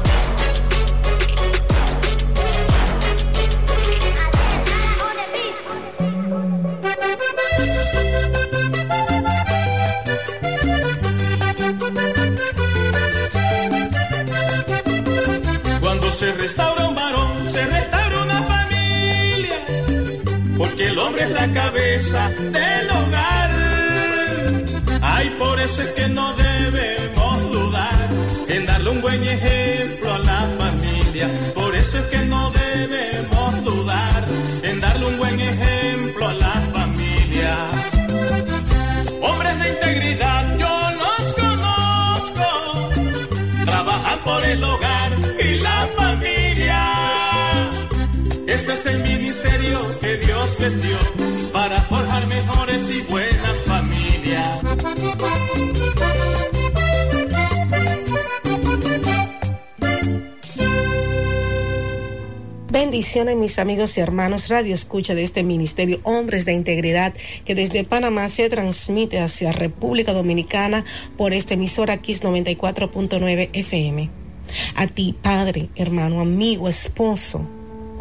Hombre es la cabeza del hogar. Ay, por eso es que no debemos dudar en darle un buen ejemplo a la familia. Por eso es que no debemos dudar en darle un buen ejemplo a la familia. Hombres de integridad, yo los conozco. Trabajan por el hogar para forjar mejores y buenas familias. Bendiciones mis amigos y hermanos Radio Escucha de este Ministerio Hombres de Integridad que desde Panamá se transmite hacia República Dominicana por esta emisora Kiss 94.9 FM. A ti, padre, hermano, amigo, esposo,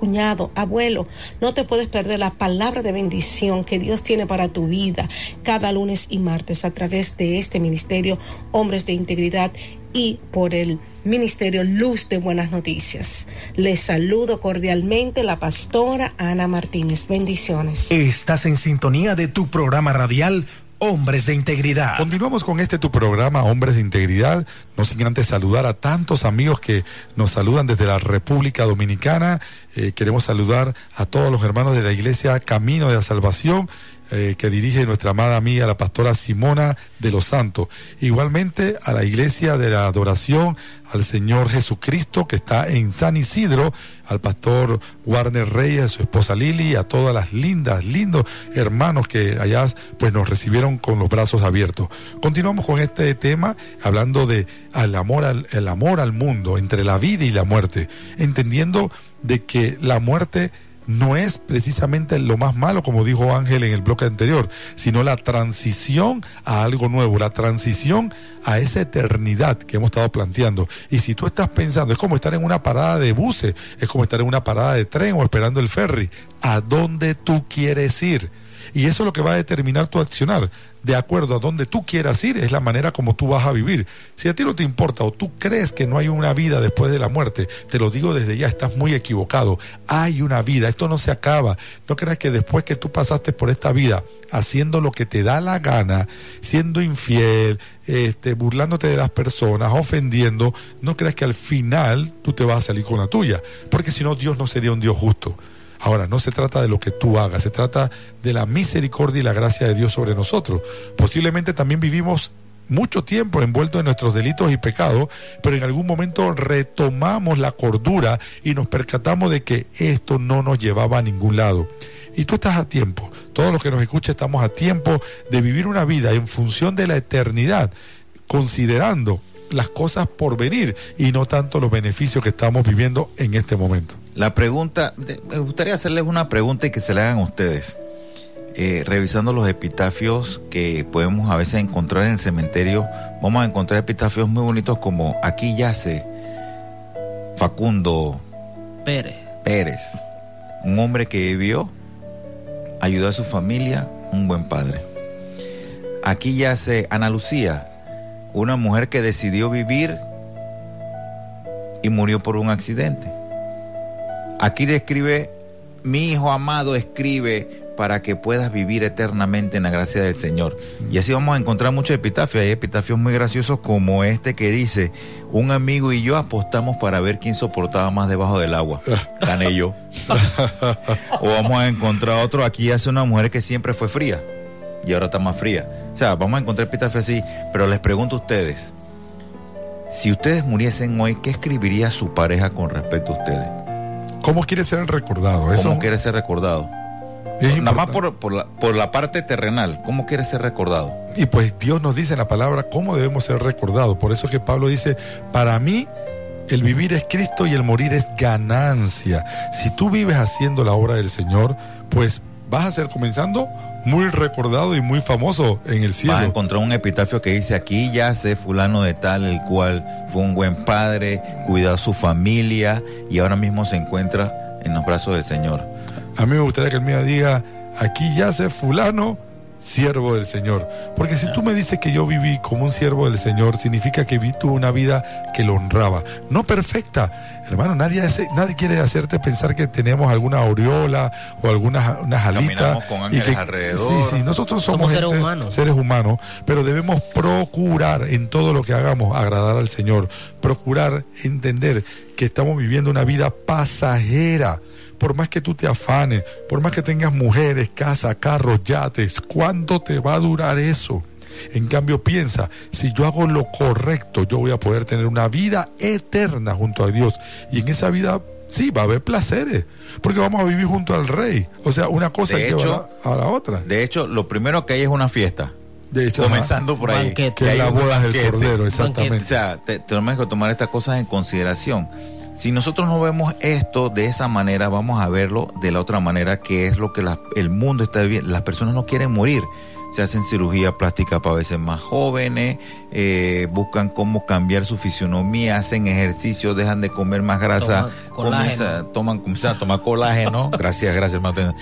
cuñado, abuelo, no te puedes perder la palabra de bendición que Dios tiene para tu vida cada lunes y martes a través de este ministerio Hombres de Integridad y por el Ministerio Luz de Buenas Noticias. Les saludo cordialmente la pastora Ana Martínez. Bendiciones. Estás en sintonía de tu programa radial Hombres de Integridad. Continuamos con este tu programa, Hombres de Integridad. No sin antes saludar a tantos amigos que nos saludan desde la República Dominicana. Eh, queremos saludar a todos los hermanos de la Iglesia Camino de la Salvación. Eh, que dirige nuestra amada amiga, la pastora Simona de los Santos. Igualmente a la Iglesia de la Adoración al Señor Jesucristo, que está en San Isidro, al pastor Warner Reyes, a su esposa Lili, a todas las lindas, lindos hermanos que allá pues nos recibieron con los brazos abiertos. Continuamos con este tema hablando de amor al, el amor al mundo, entre la vida y la muerte, entendiendo de que la muerte no es precisamente lo más malo, como dijo Ángel en el bloque anterior, sino la transición a algo nuevo, la transición a esa eternidad que hemos estado planteando. Y si tú estás pensando, es como estar en una parada de buses, es como estar en una parada de tren o esperando el ferry, ¿a dónde tú quieres ir? Y eso es lo que va a determinar tu accionar. De acuerdo a dónde tú quieras ir, es la manera como tú vas a vivir. Si a ti no te importa o tú crees que no hay una vida después de la muerte, te lo digo desde ya, estás muy equivocado. Hay una vida, esto no se acaba. No creas que después que tú pasaste por esta vida haciendo lo que te da la gana, siendo infiel, este, burlándote de las personas, ofendiendo, no creas que al final tú te vas a salir con la tuya. Porque si no, Dios no sería un Dios justo. Ahora, no se trata de lo que tú hagas, se trata de la misericordia y la gracia de Dios sobre nosotros. Posiblemente también vivimos mucho tiempo envueltos en nuestros delitos y pecados, pero en algún momento retomamos la cordura y nos percatamos de que esto no nos llevaba a ningún lado. Y tú estás a tiempo, todos los que nos escuchan estamos a tiempo de vivir una vida en función de la eternidad, considerando las cosas por venir y no tanto los beneficios que estamos viviendo en este momento. La pregunta, me gustaría hacerles una pregunta y que se la hagan ustedes. Eh, revisando los epitafios que podemos a veces encontrar en el cementerio, vamos a encontrar epitafios muy bonitos como aquí yace Facundo Pérez. Pérez, un hombre que vivió, ayudó a su familia, un buen padre. Aquí yace Ana Lucía, una mujer que decidió vivir y murió por un accidente. Aquí le escribe, mi hijo amado escribe para que puedas vivir eternamente en la gracia del Señor. Y así vamos a encontrar muchos epitafios. Hay epitafios muy graciosos como este que dice, un amigo y yo apostamos para ver quién soportaba más debajo del agua. Gané yo. o vamos a encontrar otro, aquí hace una mujer que siempre fue fría y ahora está más fría. O sea, vamos a encontrar epitafios así, pero les pregunto a ustedes, si ustedes muriesen hoy, ¿qué escribiría su pareja con respecto a ustedes? ¿Cómo quiere ser recordado? Eso ¿Cómo quiere ser recordado? es Nada más por la, por la parte terrenal, ¿cómo quiere ser recordado? Y pues Dios nos dice en la palabra cómo debemos ser recordados. Por eso es que Pablo dice, para mí el vivir es Cristo y el morir es ganancia. Si tú vives haciendo la obra del Señor, pues vas a ser comenzando muy recordado y muy famoso en el Vas a cielo. encontrar un epitafio que dice aquí yace fulano de tal, el cual fue un buen padre, cuidó a su familia y ahora mismo se encuentra en los brazos del Señor. A mí me gustaría que el mío diga, aquí yace fulano, siervo del Señor. Porque si tú me dices que yo viví como un siervo del Señor, significa que vi tuve una vida que lo honraba. No perfecta. Hermano, nadie, hace- nadie quiere hacerte pensar que tenemos alguna aureola o algunas unas alitas. Y que- alrededor. Sí, sí, nosotros somos, Somos seres gente- humanos. seres humanos, pero debemos procurar en todo lo que hagamos agradar al Señor. Procurar entender que estamos viviendo una vida pasajera. Por más que tú te afanes, por más que tengas mujeres, casa, carros, yates, ¿cuánto te va a durar eso? En cambio, piensa, si yo hago lo correcto, yo voy a poder tener una vida eterna junto a Dios. Y en esa vida, sí, va a haber placeres, porque vamos a vivir junto al Rey. O sea, una cosa De lleva hecho- a la, a la otra. De hecho, lo primero que hay es una fiesta. De hecho, Comenzando por ahí. Banquete. que es la boda del banquete. Cordero, O exactamente. sea, te- tenemos que tomar estas cosas en consideración. Si nosotros no vemos esto de esa manera, vamos a verlo de la otra manera, que es lo que el mundo está viviendo. Las personas no quieren morir. Se hacen cirugía plástica para veces más jóvenes, eh, buscan cómo cambiar su fisionomía, hacen ejercicio, dejan de comer más grasa, Toman colágeno. comienza- toman, comienzan a tomar colágeno. gracias, gracias, Martín.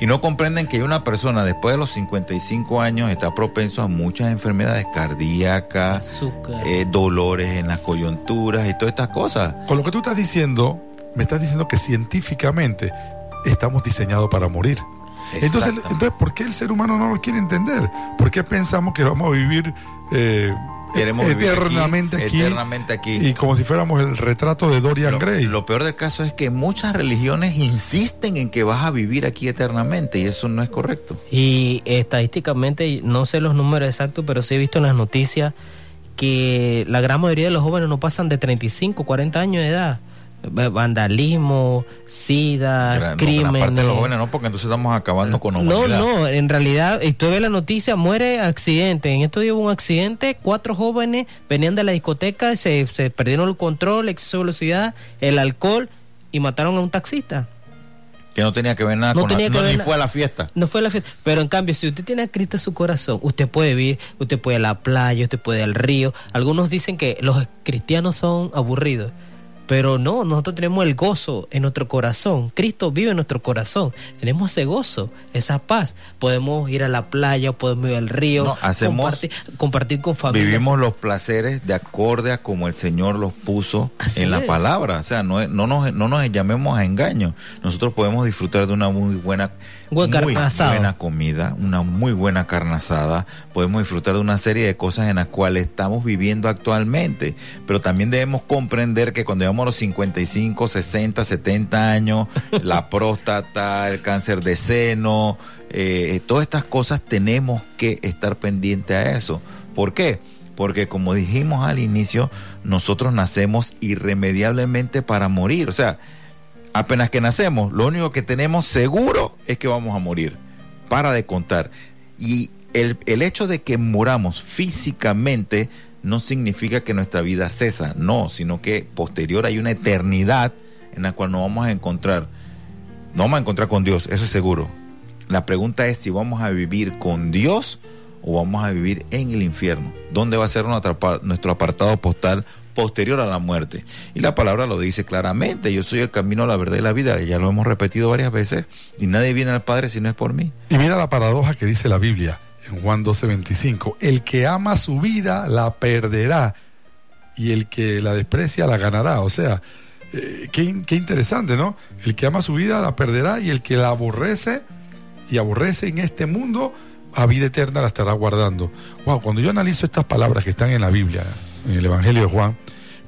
Y no comprenden que una persona después de los 55 años está propenso a muchas enfermedades cardíacas, eh, dolores en las coyunturas y todas estas cosas. Con lo que tú estás diciendo, me estás diciendo que científicamente estamos diseñados para morir. Entonces, entonces, ¿por qué el ser humano no lo quiere entender? ¿Por qué pensamos que vamos a vivir eh, Queremos vivir eternamente aquí, eternamente aquí. y como si fuéramos el retrato de Dorian Lo, Gray? lo peor del caso es que muchas religiones insisten en que vas a vivir aquí eternamente y eso no es correcto. Y estadísticamente, no sé los números exactos, pero sí he visto en las noticias que la gran mayoría de los jóvenes no pasan de 35, 40 años de edad. Va- Vandalismo, sida, Gra- no, parte de los jóvenes no, porque entonces estamos acabando con No, no, en realidad, y tú ves la noticia, muere accidente. En esto hubo un accidente, cuatro jóvenes venían de la discoteca, se, se perdieron el control, exceso de velocidad, el alcohol y mataron a un taxista. Que no tenía que ver nada No con la- no, ni fue a la fiesta. No fue la fiesta. Pero en cambio, si usted tiene a Cristo en su corazón, usted puede vivir, usted puede ir a la playa, usted puede ir al río. Algunos dicen que los cristianos son aburridos. Pero no, nosotros tenemos el gozo en nuestro corazón. Cristo vive en nuestro corazón. Tenemos ese gozo, esa paz. Podemos ir a la playa, podemos ir al río, No, hacemos- compartir, compartir con familia. Vivimos los placeres de acorde a como el Señor los puso Así en la palabra. O sea, no, no, nos, no nos llamemos a engaño. Nosotros podemos disfrutar de una muy buena, Buen muy carne buena comida, una muy buena carne asada. Podemos disfrutar de una serie de cosas en las cuales estamos viviendo actualmente. Pero también debemos comprender que cuando llegamos a los 55, 60, 70 años, la próstata, el cáncer de seno, eh, todas estas cosas tenemos que estar pendientes a eso. ¿Por qué? Porque como dijimos al inicio, nosotros nacemos irremediablemente para morir. O sea, apenas que nacemos, lo único que tenemos seguro es que vamos a morir. Para de contar. Y el, el hecho de que muramos físicamente no significa que nuestra vida cesa, no, sino que posterior hay una eternidad en la cual nos vamos a encontrar. No vamos a encontrar con Dios, eso es seguro. La pregunta es si vamos a vivir con Dios o vamos a vivir en el infierno. ¿Dónde va a ser nuestro apartado postal posterior a la muerte? Y la palabra lo dice claramente, yo soy el camino, la verdad y la vida, ya lo hemos repetido varias veces, y nadie viene al Padre si no es por mí. Y mira la paradoja que dice la Biblia en Juan 12:25. El que ama su vida la perderá y el que la desprecia la ganará. O sea, eh, qué, qué interesante, ¿no? El que ama su vida la perderá y el que la aborrece y aborrece en este mundo, a vida eterna la estará guardando. Wow, cuando yo analizo estas palabras que están en la Biblia, en el Evangelio de Juan,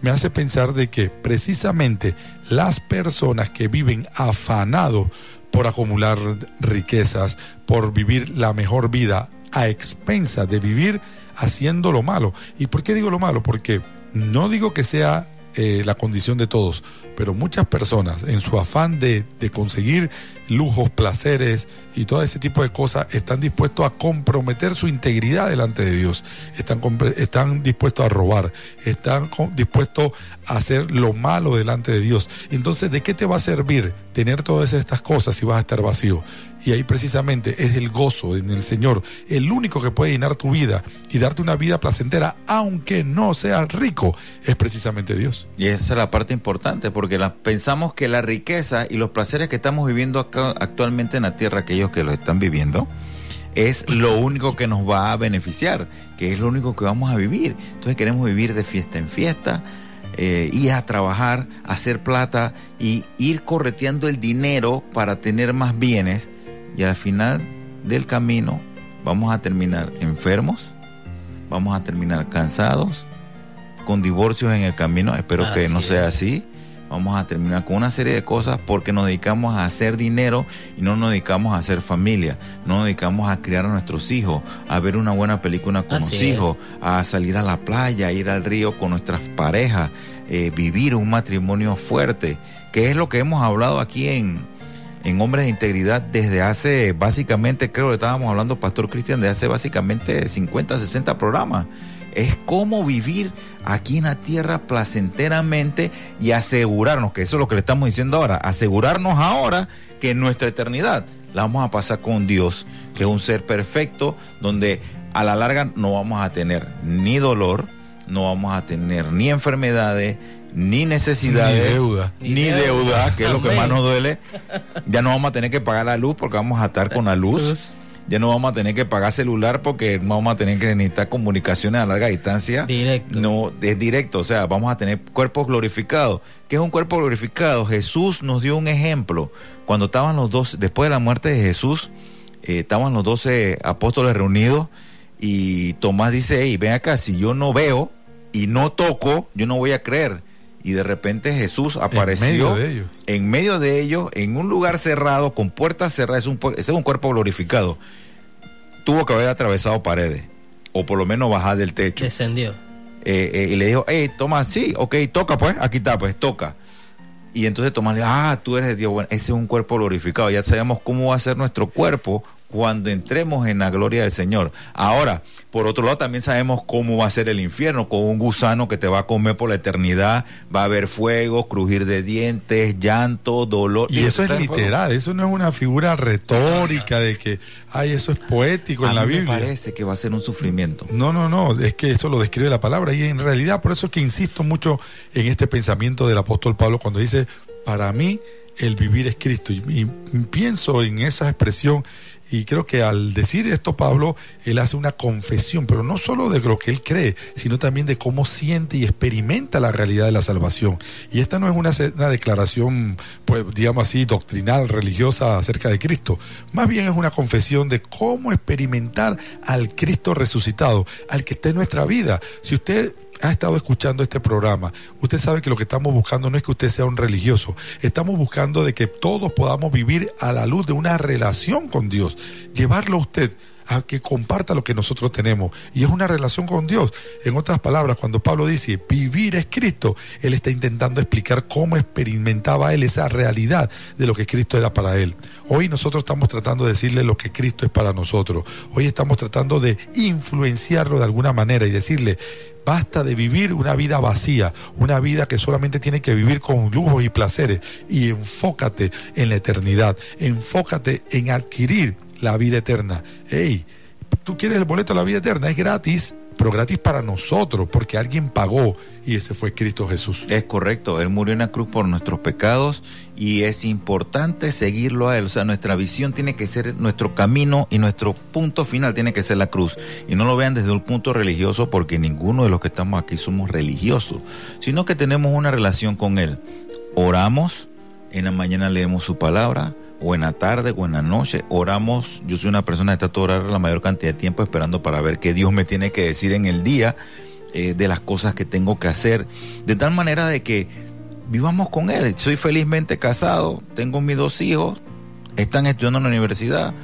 me hace pensar de que precisamente las personas que viven afanados por acumular riquezas, por vivir la mejor vida a expensas de vivir haciendo lo malo. ¿Y por qué digo lo malo? Porque no digo que sea eh, la condición de todos, pero muchas personas en su afán de, de conseguir lujos, placeres y todo ese tipo de cosas están dispuestos a comprometer su integridad delante de Dios, están, están dispuestos a robar, están dispuestos a hacer lo malo delante de Dios. Entonces, ¿de qué te va a servir tener todas estas cosas si vas a estar vacío? Y ahí precisamente es el gozo en el Señor, el único que puede llenar tu vida y darte una vida placentera, aunque no seas rico, es precisamente Dios. Y esa es la parte importante, porque pensamos que la riqueza y los placeres que estamos viviendo acá- actualmente en la tierra, aquellos que lo están viviendo, es lo único que nos va a beneficiar, que es lo único que vamos a vivir. Entonces queremos vivir de fiesta en fiesta, eh, ir a trabajar, hacer plata y ir correteando el dinero para tener más bienes y al final del camino vamos a terminar enfermos, vamos a terminar cansados, con divorcios en el camino, espero que no sea es. así. Vamos a terminar con una serie de cosas porque nos dedicamos a hacer dinero y no nos dedicamos a hacer familia. No nos dedicamos a criar a nuestros hijos, a ver una buena película con Así los es. hijos, a salir a la playa, a ir al río con nuestras parejas, eh, vivir un matrimonio fuerte, que es lo que hemos hablado aquí en, en Hombres de Integridad desde hace, básicamente, creo que estábamos hablando, Pastor Cristian, de hace básicamente 50, 60 programas. Es cómo vivir aquí en la tierra placenteramente y asegurarnos, que eso es lo que le estamos diciendo ahora, asegurarnos ahora que nuestra eternidad la vamos a pasar con Dios, que es un ser perfecto, donde a la larga no vamos a tener ni dolor, no vamos a tener ni enfermedades, ni necesidades, Ni deuda. ni, Ni deuda, deuda. que es lo que más nos duele. Ya no vamos a tener que pagar la luz porque vamos a estar con la luz. Ya no vamos a tener que pagar celular porque no vamos a tener que necesitar comunicaciones a larga distancia. Directo. No, es directo, o sea, vamos a tener cuerpos glorificados. ¿Qué es un cuerpo glorificado? Jesús nos dio un ejemplo. Cuando estaban los dos, después de la muerte de Jesús, eh, estaban los doce apóstoles reunidos y Tomás dice, hey, ven acá, si yo no veo y no toco, yo no voy a creer. Y de repente Jesús apareció medio de ellos. en medio de ellos, en un lugar cerrado, con puertas cerradas, es un, ese es un cuerpo glorificado. Tuvo que haber atravesado paredes, o por lo menos bajar del techo. Descendió. Eh, eh, y le dijo, hey, Tomás, sí, ok, toca pues, aquí está, pues toca. Y entonces Tomás le dijo, ah, tú eres Dios, bueno, ese es un cuerpo glorificado, ya sabemos cómo va a ser nuestro cuerpo cuando entremos en la gloria del Señor. Ahora, por otro lado, también sabemos cómo va a ser el infierno, con un gusano que te va a comer por la eternidad, va a haber fuego, crujir de dientes, llanto, dolor. Y eso es fuego. literal, eso no es una figura retórica de que, ay, eso es poético A en la mí me Biblia. parece que va a ser un sufrimiento. No, no, no, es que eso lo describe la palabra y en realidad por eso es que insisto mucho en este pensamiento del apóstol Pablo cuando dice, para mí el vivir es Cristo. Y, y pienso en esa expresión y creo que al decir esto Pablo, él hace una confesión, pero no solo de lo que él cree, sino también de cómo siente y experimenta la realidad de la salvación. Y esta no es una, una declaración, pues digamos así, doctrinal, religiosa acerca de Cristo. Más bien es una confesión de cómo experimentar al Cristo resucitado, al que está en nuestra vida. Si usted ha estado escuchando este programa, usted sabe que lo que estamos buscando no es que usted sea un religioso, estamos buscando de que todos podamos vivir a la luz de una relación con Dios, llevarlo a usted a que comparta lo que nosotros tenemos y es una relación con Dios. En otras palabras, cuando Pablo dice vivir es Cristo, él está intentando explicar cómo experimentaba él esa realidad de lo que Cristo era para él. Hoy nosotros estamos tratando de decirle lo que Cristo es para nosotros. Hoy estamos tratando de influenciarlo de alguna manera y decirle, basta de vivir una vida vacía, una vida que solamente tiene que vivir con lujos y placeres y enfócate en la eternidad, enfócate en adquirir la vida eterna. Hey, tú quieres el boleto a la vida eterna, es gratis, pero gratis para nosotros, porque alguien pagó y ese fue Cristo Jesús. Es correcto, Él murió en la cruz por nuestros pecados y es importante seguirlo a Él. O sea, nuestra visión tiene que ser nuestro camino y nuestro punto final tiene que ser la cruz. Y no lo vean desde un punto religioso porque ninguno de los que estamos aquí somos religiosos, sino que tenemos una relación con Él. Oramos, en la mañana leemos su palabra, o en la tarde o en la noche, oramos. Yo soy una persona que trato de orar la mayor cantidad de tiempo esperando para ver qué Dios me tiene que decir en el día eh, de las cosas que tengo que hacer, de tal manera de que vivamos con Él. Soy felizmente casado, tengo mis dos hijos, están estudiando en la universidad.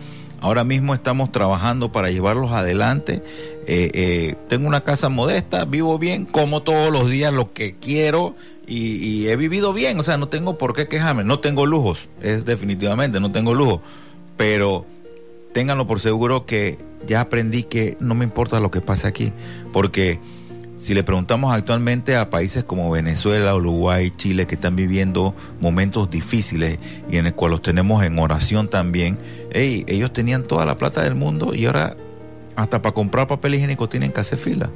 Ahora mismo estamos trabajando para llevarlos adelante. Eh, eh, tengo una casa modesta, vivo bien, como todos los días lo que quiero y, he vivido bien. O sea, no tengo por qué quejarme. No tengo lujos, es definitivamente, no tengo lujo. Pero ténganlo por seguro que ya aprendí que no me importa lo que pase aquí. Porque si le preguntamos actualmente a países como Venezuela, Uruguay, Chile, que están viviendo momentos difíciles y en el cual los tenemos en oración también, ey, ellos tenían toda la plata del mundo y ahora hasta para comprar papel higiénico tienen que hacer fila.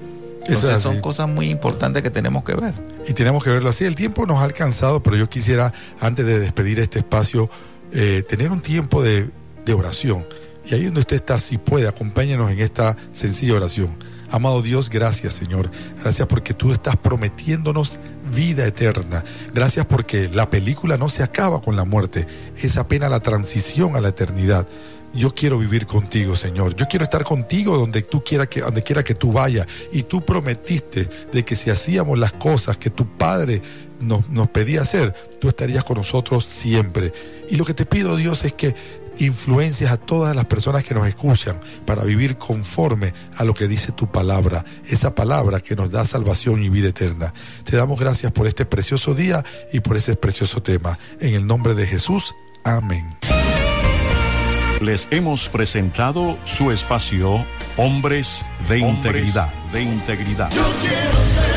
Entonces son cosas muy importantes que tenemos que ver. Y tenemos que verlo así. El tiempo nos ha alcanzado, pero yo quisiera, antes de despedir este espacio, eh, tener un tiempo de, de oración Y ahí donde usted está, si puede, acompáñenos en esta sencilla oración. Amado Dios, gracias Señor. Gracias porque tú estás prometiéndonos vida eterna. Gracias porque la película no se acaba con la muerte, es apenas la transición a la eternidad. Yo quiero vivir contigo, Señor. Yo quiero estar contigo donde tú quiera que, donde quiera que tú vayas. Y tú prometiste de que si hacíamos las cosas que tu Padre nos, nos pedía hacer, tú estarías con nosotros siempre. Y lo que te pido, Dios, es que influencias a todas las personas que nos escuchan para vivir conforme a lo que dice tu palabra, esa palabra que nos da salvación y vida eterna. Te damos gracias por este precioso día y por ese precioso tema. En el nombre de Jesús, amén. Les hemos presentado su espacio Hombres de Integridad. De integridad. Yo quiero ser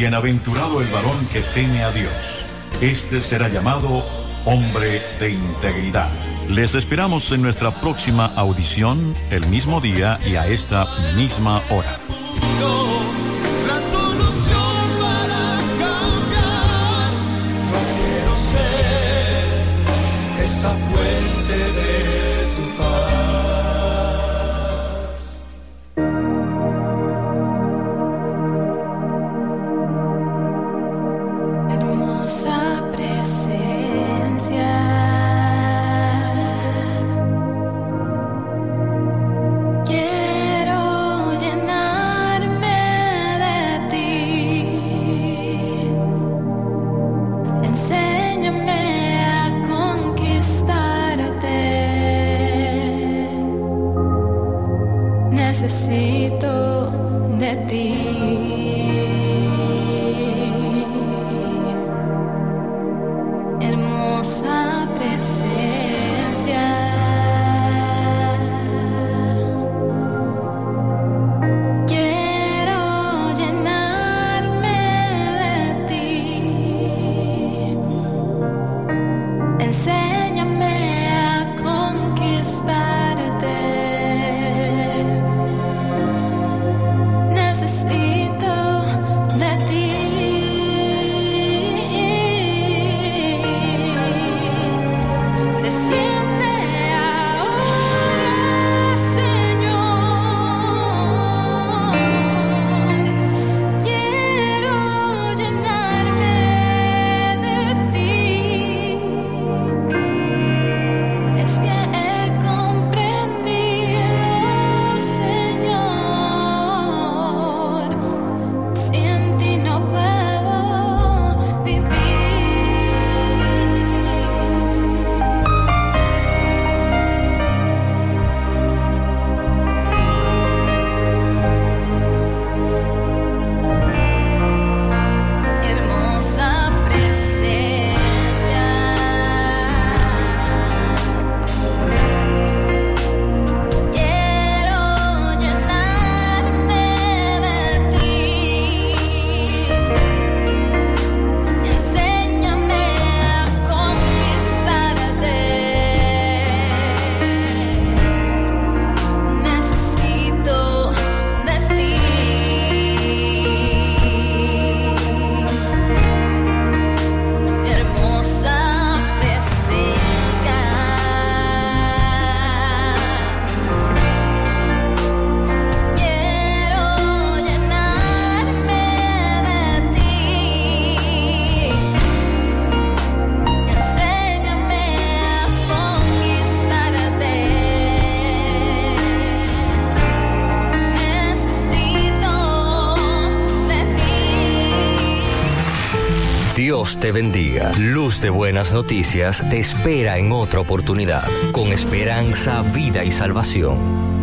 Bienaventurado el varón que teme a Dios. Este será llamado hombre de integridad. Les esperamos en nuestra próxima audición, el mismo día y a esta misma hora. De buenas noticias te espera en otra oportunidad, con esperanza, vida y salvación.